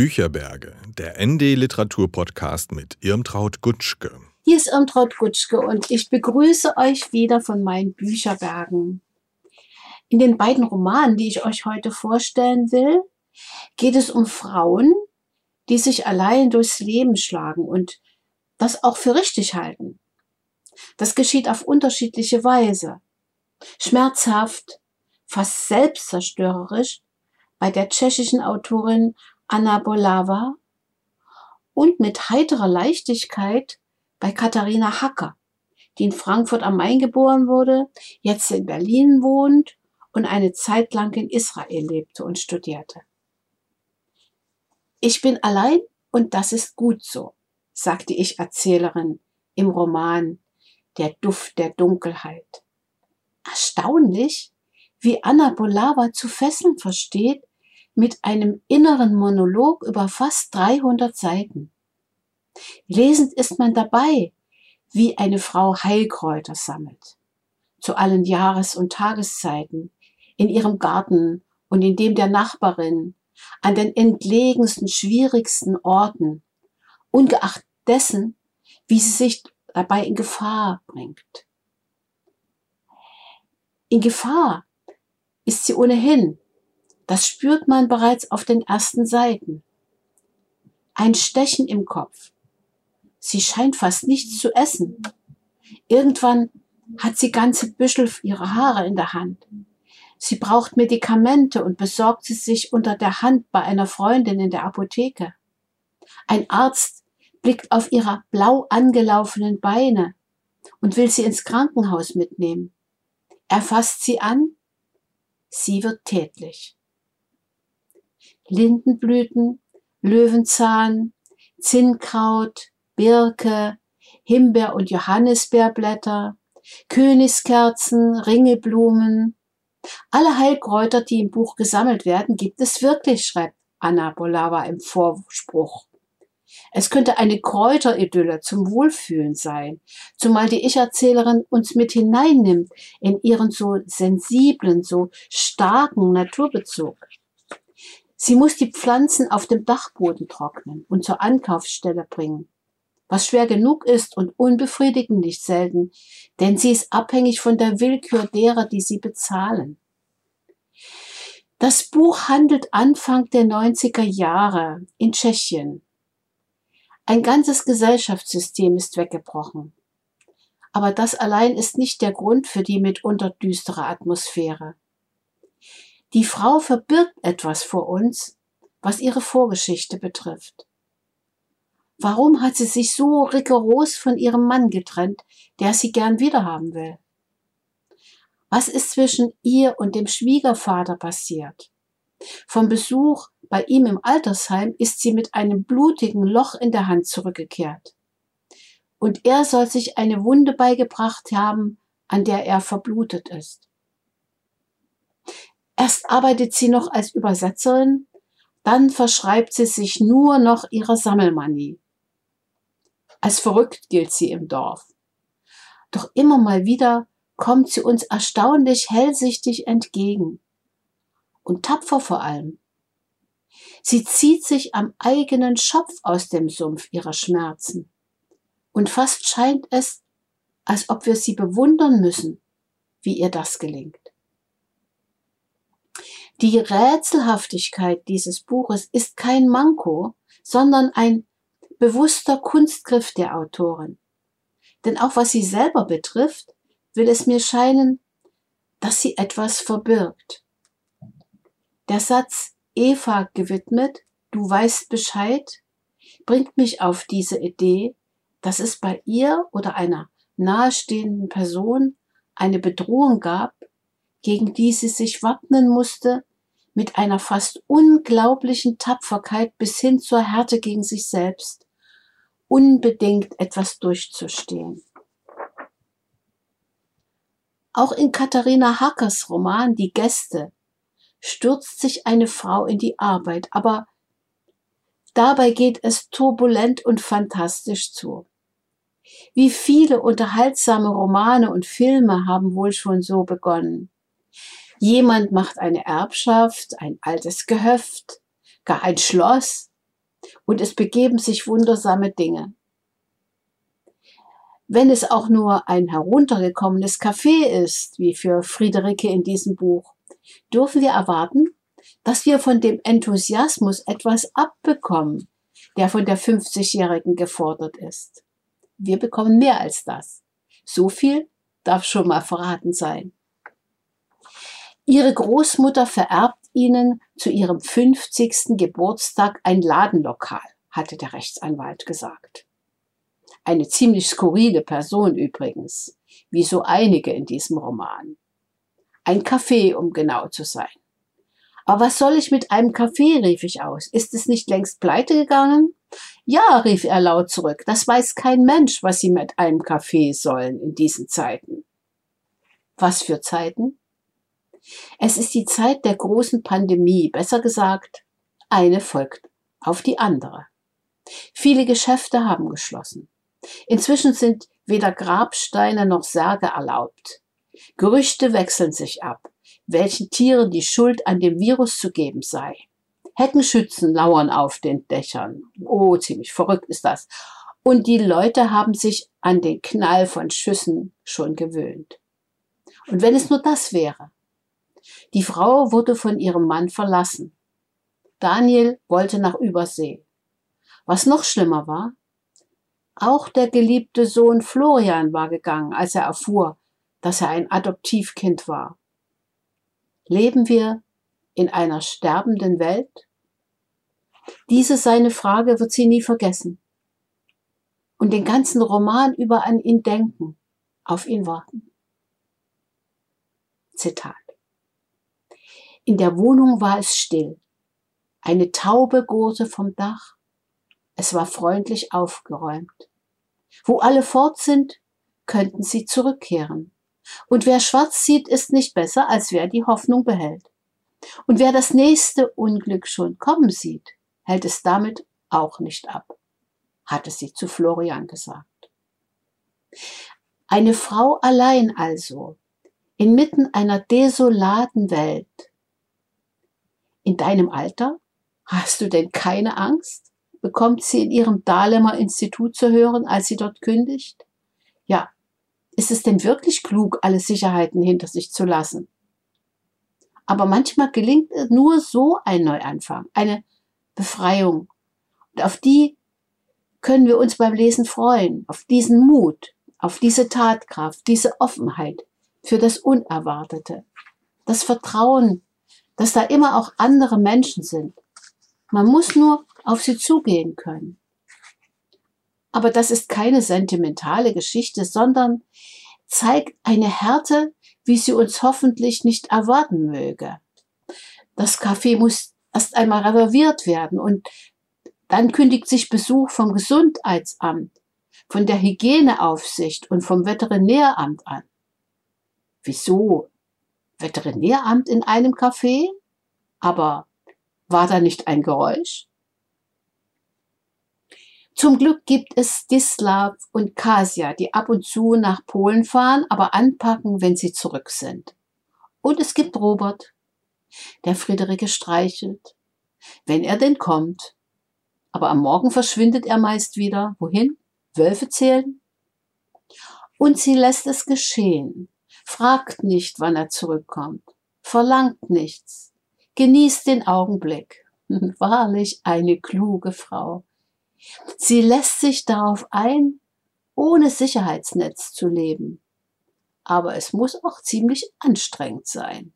Bücherberge, der ND Literatur Podcast mit Irmtraut Gutschke. Hier ist Irmtraut Gutschke und ich begrüße euch wieder von meinen Bücherbergen. In den beiden Romanen, die ich euch heute vorstellen will, geht es um Frauen, die sich allein durchs Leben schlagen und das auch für richtig halten. Das geschieht auf unterschiedliche Weise. Schmerzhaft, fast selbstzerstörerisch bei der tschechischen Autorin Anna Bolava und mit heiterer Leichtigkeit bei Katharina Hacker, die in Frankfurt am Main geboren wurde, jetzt in Berlin wohnt und eine Zeit lang in Israel lebte und studierte. Ich bin allein und das ist gut so, sagte ich Erzählerin im Roman Der Duft der Dunkelheit. Erstaunlich, wie Anna Bolava zu fesseln versteht mit einem inneren Monolog über fast 300 Seiten. Lesend ist man dabei, wie eine Frau Heilkräuter sammelt. Zu allen Jahres- und Tageszeiten, in ihrem Garten und in dem der Nachbarin, an den entlegensten, schwierigsten Orten, ungeachtet dessen, wie sie sich dabei in Gefahr bringt. In Gefahr ist sie ohnehin, das spürt man bereits auf den ersten Seiten. Ein Stechen im Kopf. Sie scheint fast nichts zu essen. Irgendwann hat sie ganze Büschel ihrer Haare in der Hand. Sie braucht Medikamente und besorgt sie sich unter der Hand bei einer Freundin in der Apotheke. Ein Arzt blickt auf ihre blau angelaufenen Beine und will sie ins Krankenhaus mitnehmen. Er fasst sie an, sie wird tätlich. Lindenblüten, Löwenzahn, Zinnkraut, Birke, Himbeer- und Johannisbeerblätter, Königskerzen, Ringelblumen. Alle Heilkräuter, die im Buch gesammelt werden, gibt es wirklich, schreibt Anna Bolava im Vorspruch. Es könnte eine Kräuteridylle zum Wohlfühlen sein, zumal die Ich-Erzählerin uns mit hineinnimmt in ihren so sensiblen, so starken Naturbezug. Sie muss die Pflanzen auf dem Dachboden trocknen und zur Ankaufsstelle bringen. Was schwer genug ist und unbefriedigend nicht selten, denn sie ist abhängig von der Willkür derer, die sie bezahlen. Das Buch handelt Anfang der 90er Jahre in Tschechien. Ein ganzes Gesellschaftssystem ist weggebrochen. Aber das allein ist nicht der Grund für die mitunter düstere Atmosphäre. Die Frau verbirgt etwas vor uns, was ihre Vorgeschichte betrifft. Warum hat sie sich so rigoros von ihrem Mann getrennt, der sie gern wiederhaben will? Was ist zwischen ihr und dem Schwiegervater passiert? Vom Besuch bei ihm im Altersheim ist sie mit einem blutigen Loch in der Hand zurückgekehrt. Und er soll sich eine Wunde beigebracht haben, an der er verblutet ist. Erst arbeitet sie noch als Übersetzerin, dann verschreibt sie sich nur noch ihrer Sammelmanie. Als verrückt gilt sie im Dorf. Doch immer mal wieder kommt sie uns erstaunlich hellsichtig entgegen. Und tapfer vor allem. Sie zieht sich am eigenen Schopf aus dem Sumpf ihrer Schmerzen. Und fast scheint es, als ob wir sie bewundern müssen, wie ihr das gelingt. Die Rätselhaftigkeit dieses Buches ist kein Manko, sondern ein bewusster Kunstgriff der Autorin. Denn auch was sie selber betrifft, will es mir scheinen, dass sie etwas verbirgt. Der Satz Eva gewidmet, du weißt Bescheid, bringt mich auf diese Idee, dass es bei ihr oder einer nahestehenden Person eine Bedrohung gab, gegen die sie sich wappnen musste, mit einer fast unglaublichen Tapferkeit bis hin zur Härte gegen sich selbst, unbedingt etwas durchzustehen. Auch in Katharina Hackers Roman Die Gäste stürzt sich eine Frau in die Arbeit, aber dabei geht es turbulent und fantastisch zu. Wie viele unterhaltsame Romane und Filme haben wohl schon so begonnen. Jemand macht eine Erbschaft, ein altes Gehöft, gar ein Schloss und es begeben sich wundersame Dinge. Wenn es auch nur ein heruntergekommenes Café ist, wie für Friederike in diesem Buch, dürfen wir erwarten, dass wir von dem Enthusiasmus etwas abbekommen, der von der 50-Jährigen gefordert ist. Wir bekommen mehr als das. So viel darf schon mal verraten sein. Ihre Großmutter vererbt ihnen zu ihrem 50. Geburtstag ein Ladenlokal, hatte der Rechtsanwalt gesagt. Eine ziemlich skurrile Person übrigens, wie so einige in diesem Roman. Ein Café, um genau zu sein. Aber was soll ich mit einem Café, rief ich aus. Ist es nicht längst pleite gegangen? Ja, rief er laut zurück, das weiß kein Mensch, was Sie mit einem Café sollen in diesen Zeiten. Was für Zeiten? Es ist die Zeit der großen Pandemie, besser gesagt, eine folgt auf die andere. Viele Geschäfte haben geschlossen. Inzwischen sind weder Grabsteine noch Särge erlaubt. Gerüchte wechseln sich ab, welchen Tieren die Schuld an dem Virus zu geben sei. Heckenschützen lauern auf den Dächern. Oh, ziemlich verrückt ist das. Und die Leute haben sich an den Knall von Schüssen schon gewöhnt. Und wenn es nur das wäre. Die Frau wurde von ihrem Mann verlassen. Daniel wollte nach Übersee. Was noch schlimmer war, auch der geliebte Sohn Florian war gegangen, als er erfuhr, dass er ein Adoptivkind war. Leben wir in einer sterbenden Welt? Diese seine Frage wird sie nie vergessen. Und den ganzen Roman über an ihn denken, auf ihn warten. Zitat. In der Wohnung war es still. Eine Taube gurrte vom Dach. Es war freundlich aufgeräumt. Wo alle fort sind, könnten sie zurückkehren. Und wer schwarz sieht, ist nicht besser, als wer die Hoffnung behält. Und wer das nächste Unglück schon kommen sieht, hält es damit auch nicht ab, hatte sie zu Florian gesagt. Eine Frau allein also, inmitten einer desolaten Welt. In deinem Alter? Hast du denn keine Angst? bekommt sie in ihrem Dahlemer Institut zu hören, als sie dort kündigt. Ja, ist es denn wirklich klug, alle Sicherheiten hinter sich zu lassen? Aber manchmal gelingt nur so ein Neuanfang, eine Befreiung. Und auf die können wir uns beim Lesen freuen, auf diesen Mut, auf diese Tatkraft, diese Offenheit für das Unerwartete, das Vertrauen, dass da immer auch andere Menschen sind. Man muss nur auf sie zugehen können. Aber das ist keine sentimentale Geschichte, sondern zeigt eine Härte, wie sie uns hoffentlich nicht erwarten möge. Das Café muss erst einmal reserviert werden und dann kündigt sich Besuch vom Gesundheitsamt, von der Hygieneaufsicht und vom Veterinäramt an. Wieso? Veterinäramt in einem Café? Aber war da nicht ein Geräusch? Zum Glück gibt es Stislav und Kasia, die ab und zu nach Polen fahren, aber anpacken, wenn sie zurück sind. Und es gibt Robert, der Friederike streichelt, wenn er denn kommt. Aber am Morgen verschwindet er meist wieder. Wohin? Wölfe zählen? Und sie lässt es geschehen, fragt nicht, wann er zurückkommt, verlangt nichts, genießt den Augenblick. Wahrlich eine kluge Frau. Sie lässt sich darauf ein, ohne Sicherheitsnetz zu leben. Aber es muss auch ziemlich anstrengend sein.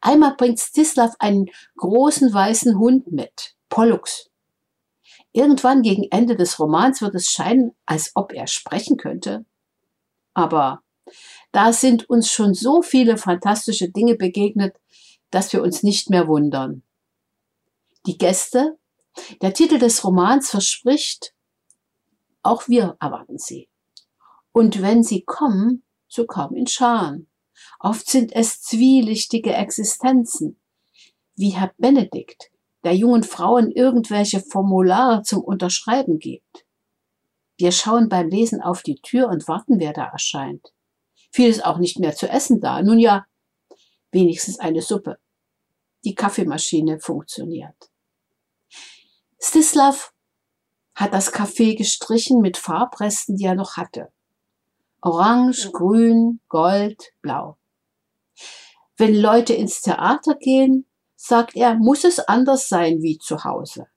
Einmal bringt Stislav einen großen weißen Hund mit, Pollux. Irgendwann gegen Ende des Romans wird es scheinen, als ob er sprechen könnte. Aber da sind uns schon so viele fantastische Dinge begegnet, dass wir uns nicht mehr wundern. Die Gäste der Titel des Romans verspricht, auch wir erwarten sie. Und wenn sie kommen, so kaum in Scharen. Oft sind es zwielichtige Existenzen, wie Herr Benedikt, der jungen Frauen irgendwelche Formulare zum Unterschreiben gibt. Wir schauen beim Lesen auf die Tür und warten, wer da erscheint. Viel ist auch nicht mehr zu essen da. Nun ja, wenigstens eine Suppe. Die Kaffeemaschine funktioniert. Stislav hat das Café gestrichen mit Farbresten, die er noch hatte. Orange, grün, gold, blau. Wenn Leute ins Theater gehen, sagt er, muss es anders sein wie zu Hause.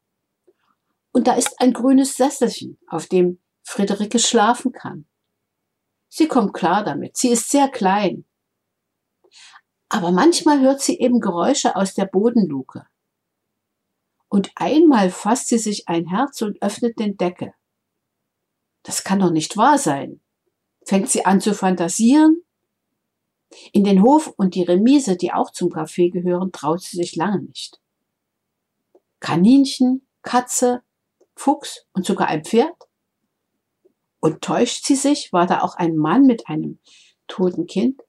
Und da ist ein grünes Sesselchen, auf dem Friederike schlafen kann. Sie kommt klar damit. Sie ist sehr klein. Aber manchmal hört sie eben Geräusche aus der Bodenluke. Und einmal fasst sie sich ein Herz und öffnet den Deckel. Das kann doch nicht wahr sein. Fängt sie an zu fantasieren? In den Hof und die Remise, die auch zum Café gehören, traut sie sich lange nicht. Kaninchen, Katze, Fuchs und sogar ein Pferd? Und täuscht sie sich? War da auch ein Mann mit einem toten Kind?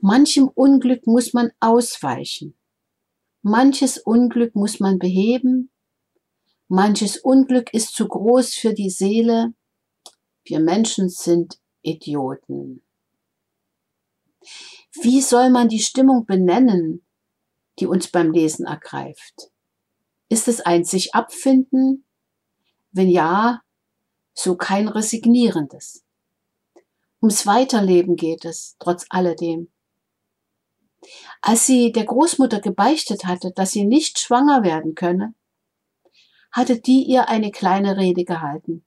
Manchem Unglück muss man ausweichen. Manches Unglück muss man beheben. Manches Unglück ist zu groß für die Seele. Wir Menschen sind Idioten. Wie soll man die Stimmung benennen, die uns beim Lesen ergreift? Ist es ein sich abfinden? Wenn ja, so kein resignierendes. Ums Weiterleben geht es, trotz alledem. Als sie der Großmutter gebeichtet hatte, dass sie nicht schwanger werden könne, hatte die ihr eine kleine Rede gehalten.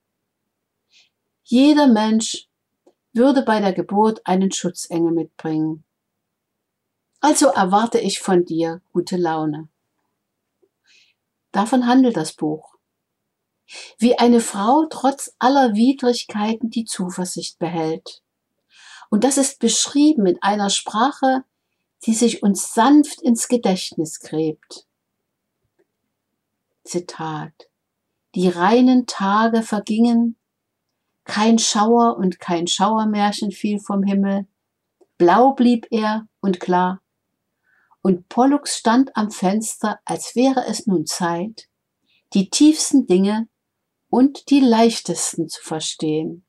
Jeder Mensch würde bei der Geburt einen Schutzengel mitbringen. Also erwarte ich von dir gute Laune. Davon handelt das Buch. Wie eine Frau trotz aller Widrigkeiten die Zuversicht behält. Und das ist beschrieben in einer Sprache, die sich uns sanft ins Gedächtnis gräbt. Zitat. Die reinen Tage vergingen, kein Schauer und kein Schauermärchen fiel vom Himmel, blau blieb er und klar, und Pollux stand am Fenster, als wäre es nun Zeit, die tiefsten Dinge und die leichtesten zu verstehen.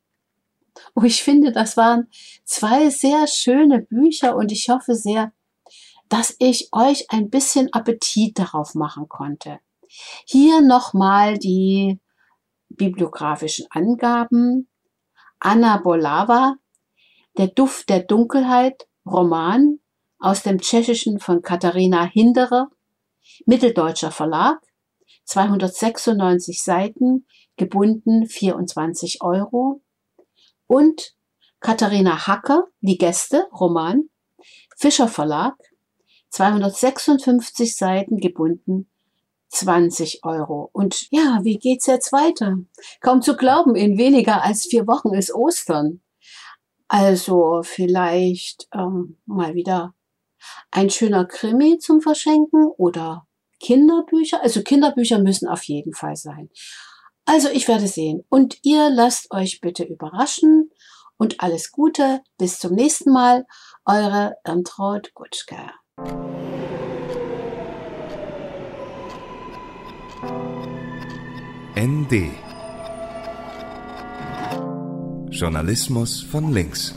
Oh, ich finde, das waren zwei sehr schöne Bücher und ich hoffe sehr, dass ich euch ein bisschen Appetit darauf machen konnte. Hier nochmal die bibliografischen Angaben. Anna Bolava, Der Duft der Dunkelheit, Roman aus dem Tschechischen von Katharina Hinderer, Mitteldeutscher Verlag, 296 Seiten, gebunden 24 Euro. Und Katharina Hacker, Die Gäste, Roman, Fischer Verlag, 256 Seiten gebunden, 20 Euro. Und ja, wie geht's jetzt weiter? Kaum zu glauben, in weniger als vier Wochen ist Ostern. Also vielleicht ähm, mal wieder ein schöner Krimi zum Verschenken oder Kinderbücher. Also Kinderbücher müssen auf jeden Fall sein. Also ich werde sehen. Und ihr lasst euch bitte überraschen und alles Gute. Bis zum nächsten Mal. Eure Irmtraut Gutschke. ND Journalismus von links.